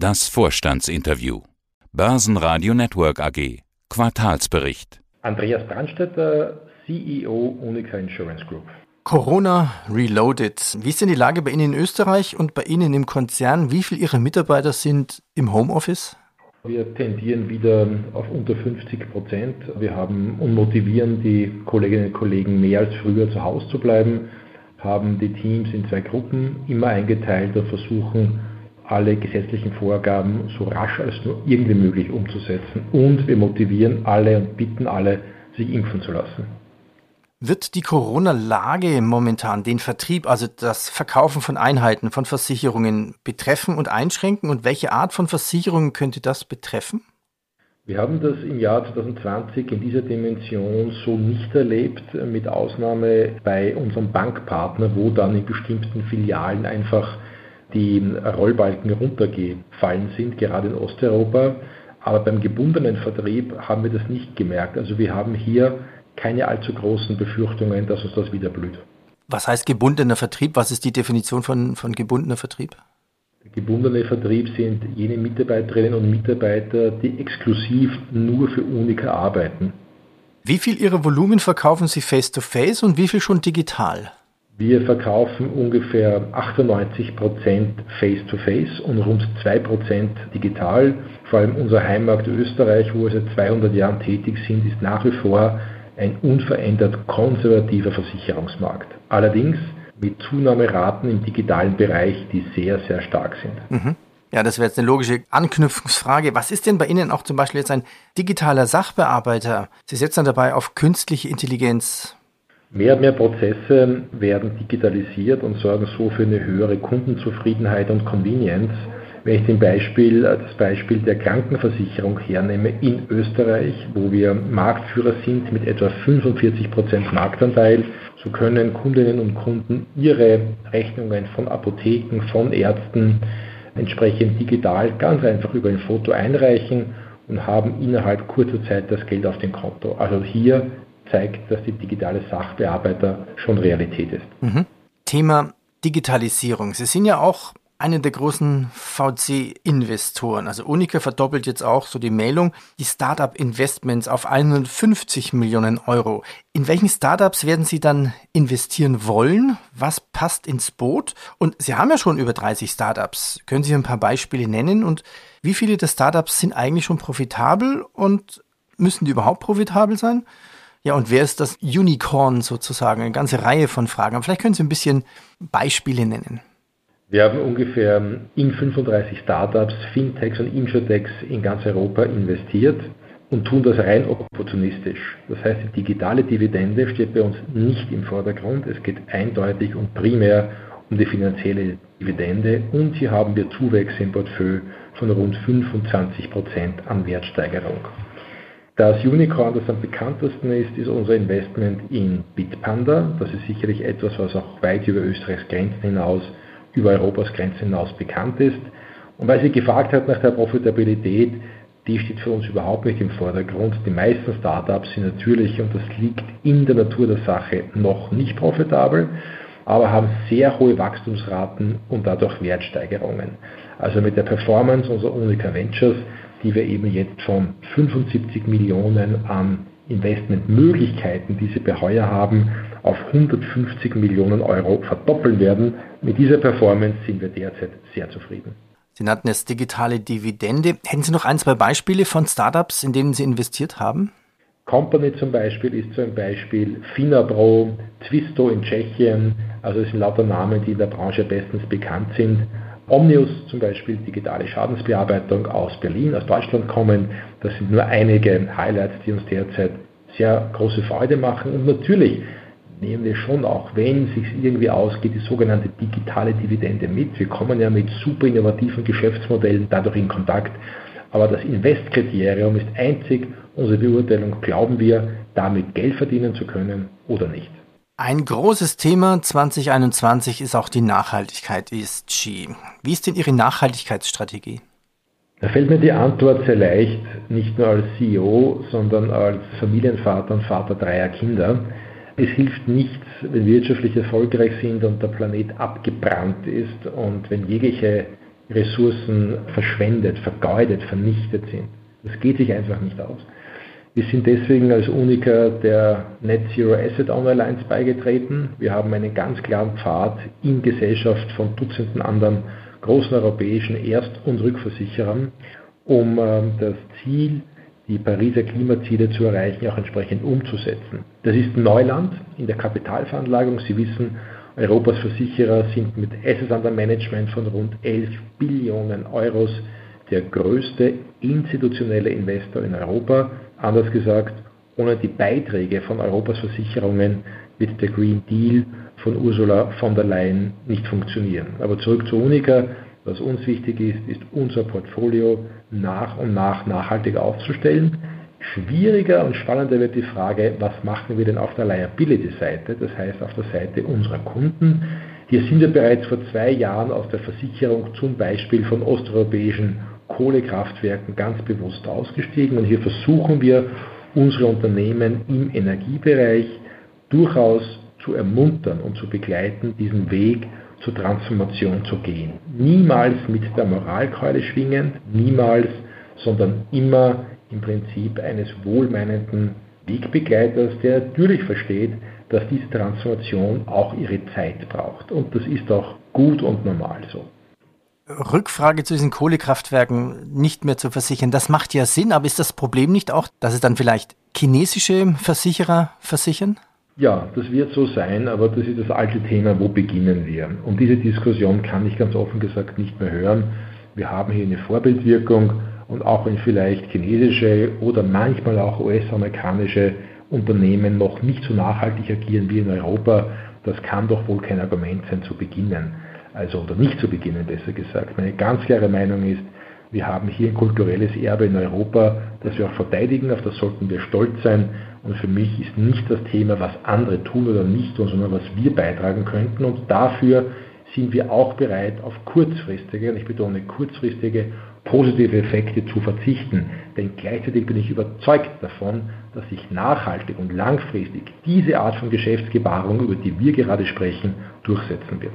Das Vorstandsinterview. Börsenradio Network AG. Quartalsbericht. Andreas Brandstetter, CEO Unica Insurance Group. Corona Reloaded. Wie ist denn die Lage bei Ihnen in Österreich und bei Ihnen im Konzern? Wie viele Ihrer Mitarbeiter sind im Homeoffice? Wir tendieren wieder auf unter 50 Prozent. Wir haben und motivieren die Kolleginnen und Kollegen mehr als früher zu Hause zu bleiben, haben die Teams in zwei Gruppen immer eingeteilt und versuchen alle gesetzlichen Vorgaben so rasch als nur irgendwie möglich umzusetzen. Und wir motivieren alle und bitten alle, sich impfen zu lassen. Wird die Corona-Lage momentan den Vertrieb, also das Verkaufen von Einheiten, von Versicherungen betreffen und einschränken? Und welche Art von Versicherungen könnte das betreffen? Wir haben das im Jahr 2020 in dieser Dimension so nicht erlebt, mit Ausnahme bei unserem Bankpartner, wo dann in bestimmten Filialen einfach die Rollbalken runtergefallen sind, gerade in Osteuropa. Aber beim gebundenen Vertrieb haben wir das nicht gemerkt. Also wir haben hier keine allzu großen Befürchtungen, dass uns das wieder blüht. Was heißt gebundener Vertrieb? Was ist die Definition von, von gebundener Vertrieb? Der gebundene Vertrieb sind jene Mitarbeiterinnen und Mitarbeiter, die exklusiv nur für Unica arbeiten. Wie viel Ihrer Volumen verkaufen Sie face-to-face -face und wie viel schon digital? Wir verkaufen ungefähr 98% Face-to-Face und rund 2% digital. Vor allem unser Heimmarkt Österreich, wo wir seit 200 Jahren tätig sind, ist nach wie vor ein unverändert konservativer Versicherungsmarkt. Allerdings mit Zunahmeraten im digitalen Bereich, die sehr, sehr stark sind. Mhm. Ja, das wäre jetzt eine logische Anknüpfungsfrage. Was ist denn bei Ihnen auch zum Beispiel jetzt ein digitaler Sachbearbeiter? Sie setzen dabei auf künstliche Intelligenz. Mehr und mehr Prozesse werden digitalisiert und sorgen so für eine höhere Kundenzufriedenheit und Convenience. Wenn ich den Beispiel, das Beispiel der Krankenversicherung hernehme in Österreich, wo wir Marktführer sind mit etwa 45% Marktanteil, so können Kundinnen und Kunden ihre Rechnungen von Apotheken, von Ärzten entsprechend digital ganz einfach über ein Foto einreichen und haben innerhalb kurzer Zeit das Geld auf dem Konto. Also hier zeigt, dass die digitale Sachbearbeiter schon Realität ist. Mhm. Thema Digitalisierung. Sie sind ja auch eine der großen VC-Investoren. Also Unica verdoppelt jetzt auch so die Meldung, die Startup-Investments auf 150 Millionen Euro. In welchen Startups werden Sie dann investieren wollen? Was passt ins Boot? Und Sie haben ja schon über 30 Startups. Können Sie ein paar Beispiele nennen? Und wie viele der Startups sind eigentlich schon profitabel und müssen die überhaupt profitabel sein? Ja, und wer ist das Unicorn sozusagen? Eine ganze Reihe von Fragen. Vielleicht können Sie ein bisschen Beispiele nennen. Wir haben ungefähr in 35 Startups, Fintechs und Insurtechs in ganz Europa investiert und tun das rein opportunistisch. Das heißt, die digitale Dividende steht bei uns nicht im Vordergrund. Es geht eindeutig und primär um die finanzielle Dividende und hier haben wir Zuwächse im Portfolio von rund 25 Prozent an Wertsteigerung. Das Unicorn, das am bekanntesten ist, ist unser Investment in Bitpanda. Das ist sicherlich etwas, was auch weit über Österreichs Grenzen hinaus, über Europas Grenzen hinaus bekannt ist. Und weil sie gefragt hat nach der Profitabilität, die steht für uns überhaupt nicht im Vordergrund. Die meisten Startups sind natürlich, und das liegt in der Natur der Sache, noch nicht profitabel, aber haben sehr hohe Wachstumsraten und dadurch Wertsteigerungen. Also mit der Performance unserer Unica Ventures die wir eben jetzt von 75 Millionen an Investmentmöglichkeiten, die sie bei Heuer haben, auf 150 Millionen Euro verdoppeln werden. Mit dieser Performance sind wir derzeit sehr zufrieden. Sie nannten es digitale Dividende. Hätten Sie noch ein, zwei Beispiele von Startups, in denen Sie investiert haben? Company zum Beispiel ist so ein Beispiel, Finabro, Twisto in Tschechien, also es sind lauter Namen, die in der Branche bestens bekannt sind. Omnius zum Beispiel, digitale Schadensbearbeitung aus Berlin, aus Deutschland kommen. Das sind nur einige Highlights, die uns derzeit sehr große Freude machen. Und natürlich nehmen wir schon auch, wenn es sich irgendwie ausgeht, die sogenannte digitale Dividende mit. Wir kommen ja mit super innovativen Geschäftsmodellen dadurch in Kontakt. Aber das Investkriterium ist einzig unsere Beurteilung, glauben wir, damit Geld verdienen zu können oder nicht. Ein großes Thema 2021 ist auch die Nachhaltigkeit ESG. Wie ist denn Ihre Nachhaltigkeitsstrategie? Da fällt mir die Antwort sehr leicht, nicht nur als CEO, sondern als Familienvater und Vater dreier Kinder. Es hilft nichts, wenn wir wirtschaftlich erfolgreich sind und der Planet abgebrannt ist und wenn jegliche Ressourcen verschwendet, vergeudet, vernichtet sind. Das geht sich einfach nicht aus. Wir sind deswegen als Unica der Net Zero Asset Owner Alliance beigetreten. Wir haben einen ganz klaren Pfad in Gesellschaft von Dutzenden anderen großen europäischen Erst- und Rückversicherern, um ähm, das Ziel, die Pariser Klimaziele zu erreichen, auch entsprechend umzusetzen. Das ist Neuland in der Kapitalveranlagung. Sie wissen, Europas Versicherer sind mit Assets under Management von rund 11 Billionen Euros der größte institutionelle Investor in Europa. Anders gesagt, ohne die Beiträge von Europas Versicherungen wird der Green Deal von Ursula von der Leyen nicht funktionieren. Aber zurück zu Unica. Was uns wichtig ist, ist unser Portfolio nach und nach nachhaltig aufzustellen. Schwieriger und spannender wird die Frage, was machen wir denn auf der Liability-Seite, das heißt auf der Seite unserer Kunden. Hier sind wir bereits vor zwei Jahren aus der Versicherung zum Beispiel von osteuropäischen Kohlekraftwerken ganz bewusst ausgestiegen und hier versuchen wir, unsere Unternehmen im Energiebereich durchaus zu ermuntern und zu begleiten, diesen Weg zur Transformation zu gehen. Niemals mit der Moralkeule schwingend, niemals, sondern immer im Prinzip eines wohlmeinenden Wegbegleiters, der natürlich versteht, dass diese Transformation auch ihre Zeit braucht. Und das ist auch gut und normal so. Rückfrage zu diesen Kohlekraftwerken nicht mehr zu versichern, das macht ja Sinn, aber ist das Problem nicht auch, dass es dann vielleicht chinesische Versicherer versichern? Ja, das wird so sein, aber das ist das alte Thema, wo beginnen wir? Und diese Diskussion kann ich ganz offen gesagt nicht mehr hören. Wir haben hier eine Vorbildwirkung und auch wenn vielleicht chinesische oder manchmal auch US-amerikanische Unternehmen noch nicht so nachhaltig agieren wie in Europa, das kann doch wohl kein Argument sein zu beginnen also oder nicht zu beginnen, besser gesagt. Meine ganz klare Meinung ist, wir haben hier ein kulturelles Erbe in Europa, das wir auch verteidigen, auf das sollten wir stolz sein. Und für mich ist nicht das Thema, was andere tun oder nicht tun, sondern was wir beitragen könnten. Und dafür sind wir auch bereit, auf kurzfristige, und ich betone kurzfristige, positive Effekte zu verzichten. Denn gleichzeitig bin ich überzeugt davon, dass sich nachhaltig und langfristig diese Art von Geschäftsgebarung, über die wir gerade sprechen, durchsetzen wird.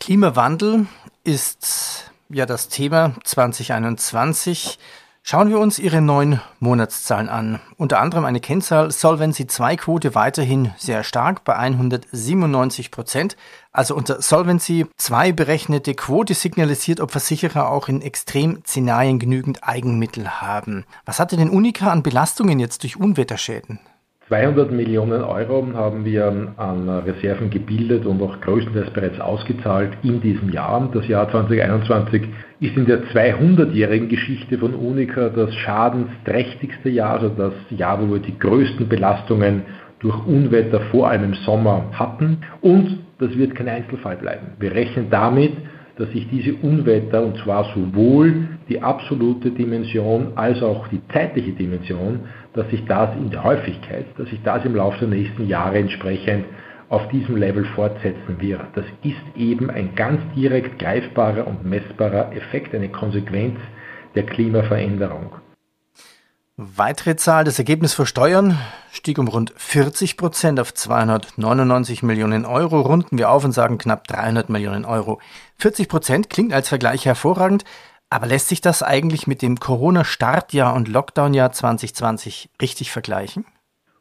Klimawandel ist ja das Thema 2021. Schauen wir uns Ihre neuen Monatszahlen an. Unter anderem eine Kennzahl Solvency 2 Quote weiterhin sehr stark bei 197 Prozent. Also unter Solvency 2 berechnete Quote signalisiert, ob Versicherer auch in Extremszenarien genügend Eigenmittel haben. Was hatte denn Unica an Belastungen jetzt durch Unwetterschäden? 200 Millionen Euro haben wir an Reserven gebildet und auch größtenteils bereits ausgezahlt in diesem Jahr. Das Jahr 2021 ist in der 200-jährigen Geschichte von Unica das schadensträchtigste Jahr, also das Jahr, wo wir die größten Belastungen durch Unwetter vor allem im Sommer hatten. Und das wird kein Einzelfall bleiben. Wir rechnen damit, dass sich diese Unwetter, und zwar sowohl die absolute Dimension als auch die zeitliche Dimension, dass sich das in der Häufigkeit, dass sich das im Laufe der nächsten Jahre entsprechend auf diesem Level fortsetzen wird. Das ist eben ein ganz direkt greifbarer und messbarer Effekt, eine Konsequenz der Klimaveränderung. Weitere Zahl, das Ergebnis vor Steuern stieg um rund 40 Prozent auf 299 Millionen Euro. Runden wir auf und sagen knapp 300 Millionen Euro. 40 Prozent klingt als Vergleich hervorragend, aber lässt sich das eigentlich mit dem Corona-Startjahr und Lockdown-Jahr 2020 richtig vergleichen?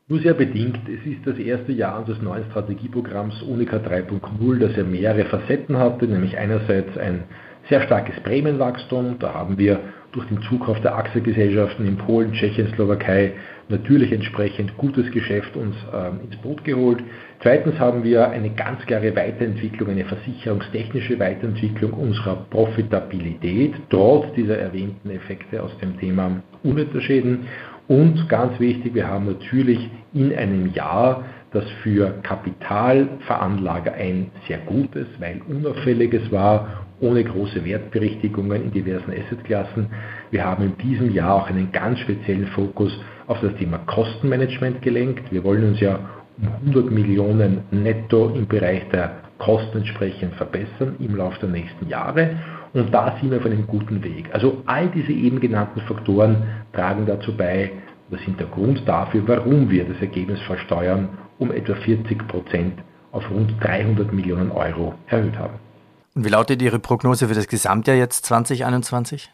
Nur sehr bedingt. Es ist das erste Jahr unseres neuen Strategieprogramms Unica 3.0, das ja mehrere Facetten hatte, nämlich einerseits ein sehr starkes Prämienwachstum. Da haben wir durch den Zukauf der Aktiengesellschaften in Polen, Tschechien, Slowakei natürlich entsprechend gutes Geschäft uns äh, ins Boot geholt. Zweitens haben wir eine ganz klare Weiterentwicklung, eine versicherungstechnische Weiterentwicklung unserer Profitabilität, trotz dieser erwähnten Effekte aus dem Thema Unwetterschäden. Und ganz wichtig, wir haben natürlich in einem Jahr, das für Kapitalveranlager ein sehr gutes, weil unauffälliges war ohne große Wertberichtigungen in diversen Assetklassen. Wir haben in diesem Jahr auch einen ganz speziellen Fokus auf das Thema Kostenmanagement gelenkt. Wir wollen uns ja 100 Millionen netto im Bereich der Kosten entsprechend verbessern im Laufe der nächsten Jahre. Und da sind wir auf einem guten Weg. Also all diese eben genannten Faktoren tragen dazu bei, das sind der Grund dafür, warum wir das Ergebnis versteuern um etwa 40 Prozent auf rund 300 Millionen Euro erhöht haben. Und wie lautet Ihre Prognose für das Gesamtjahr jetzt 2021?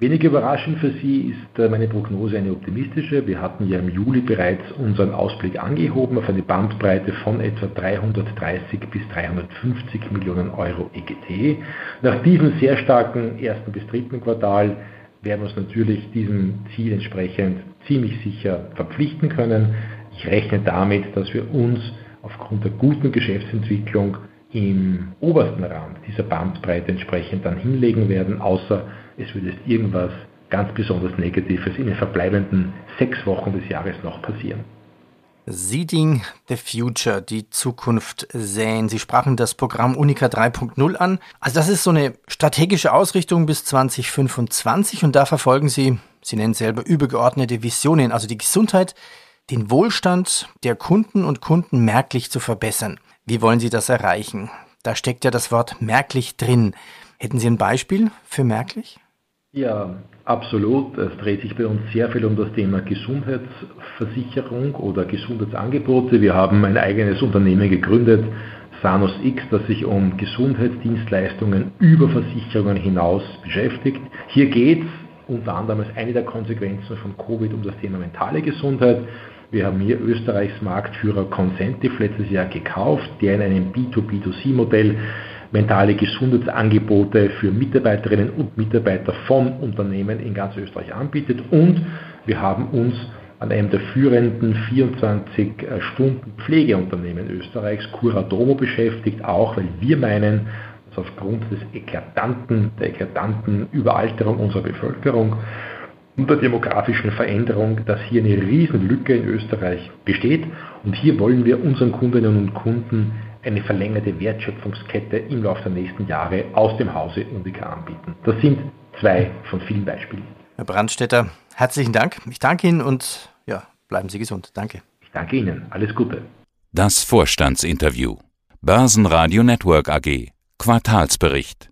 Wenig überraschend für Sie ist äh, meine Prognose eine optimistische. Wir hatten ja im Juli bereits unseren Ausblick angehoben auf eine Bandbreite von etwa 330 bis 350 Millionen Euro EGT. Nach diesem sehr starken ersten bis dritten Quartal werden wir uns natürlich diesem Ziel entsprechend ziemlich sicher verpflichten können. Ich rechne damit, dass wir uns aufgrund der guten Geschäftsentwicklung im obersten Rand dieser Bandbreite entsprechend dann hinlegen werden, außer es würde irgendwas ganz besonders Negatives in den verbleibenden sechs Wochen des Jahres noch passieren. Seeding the Future, die Zukunft säen. Sie sprachen das Programm Unica 3.0 an. Also das ist so eine strategische Ausrichtung bis 2025 und da verfolgen Sie, Sie nennen selber übergeordnete Visionen, also die Gesundheit, den Wohlstand der Kunden und Kunden merklich zu verbessern. Wie wollen Sie das erreichen? Da steckt ja das Wort merklich drin. Hätten Sie ein Beispiel für merklich? Ja, absolut. Es dreht sich bei uns sehr viel um das Thema Gesundheitsversicherung oder Gesundheitsangebote. Wir haben ein eigenes Unternehmen gegründet, Sanus X, das sich um Gesundheitsdienstleistungen über Versicherungen hinaus beschäftigt. Hier geht es unter anderem als eine der Konsequenzen von Covid um das Thema mentale Gesundheit. Wir haben hier Österreichs Marktführer Consentive letztes Jahr gekauft, der in einem B2B2C-Modell mentale Gesundheitsangebote für Mitarbeiterinnen und Mitarbeiter von Unternehmen in ganz Österreich anbietet. Und wir haben uns an einem der führenden 24-Stunden-Pflegeunternehmen Österreichs, Curadomo, beschäftigt, auch weil wir meinen, dass aufgrund des eklatanten, der eklatanten Überalterung unserer Bevölkerung und der demografischen Veränderung, dass hier eine riesen Lücke in Österreich besteht. Und hier wollen wir unseren Kundinnen und Kunden eine verlängerte Wertschöpfungskette im Laufe der nächsten Jahre aus dem Hause Unica anbieten. Das sind zwei von vielen Beispielen. Herr Brandstätter, herzlichen Dank. Ich danke Ihnen und ja, bleiben Sie gesund. Danke. Ich danke Ihnen. Alles Gute. Das Vorstandsinterview. Börsenradio Network AG. Quartalsbericht.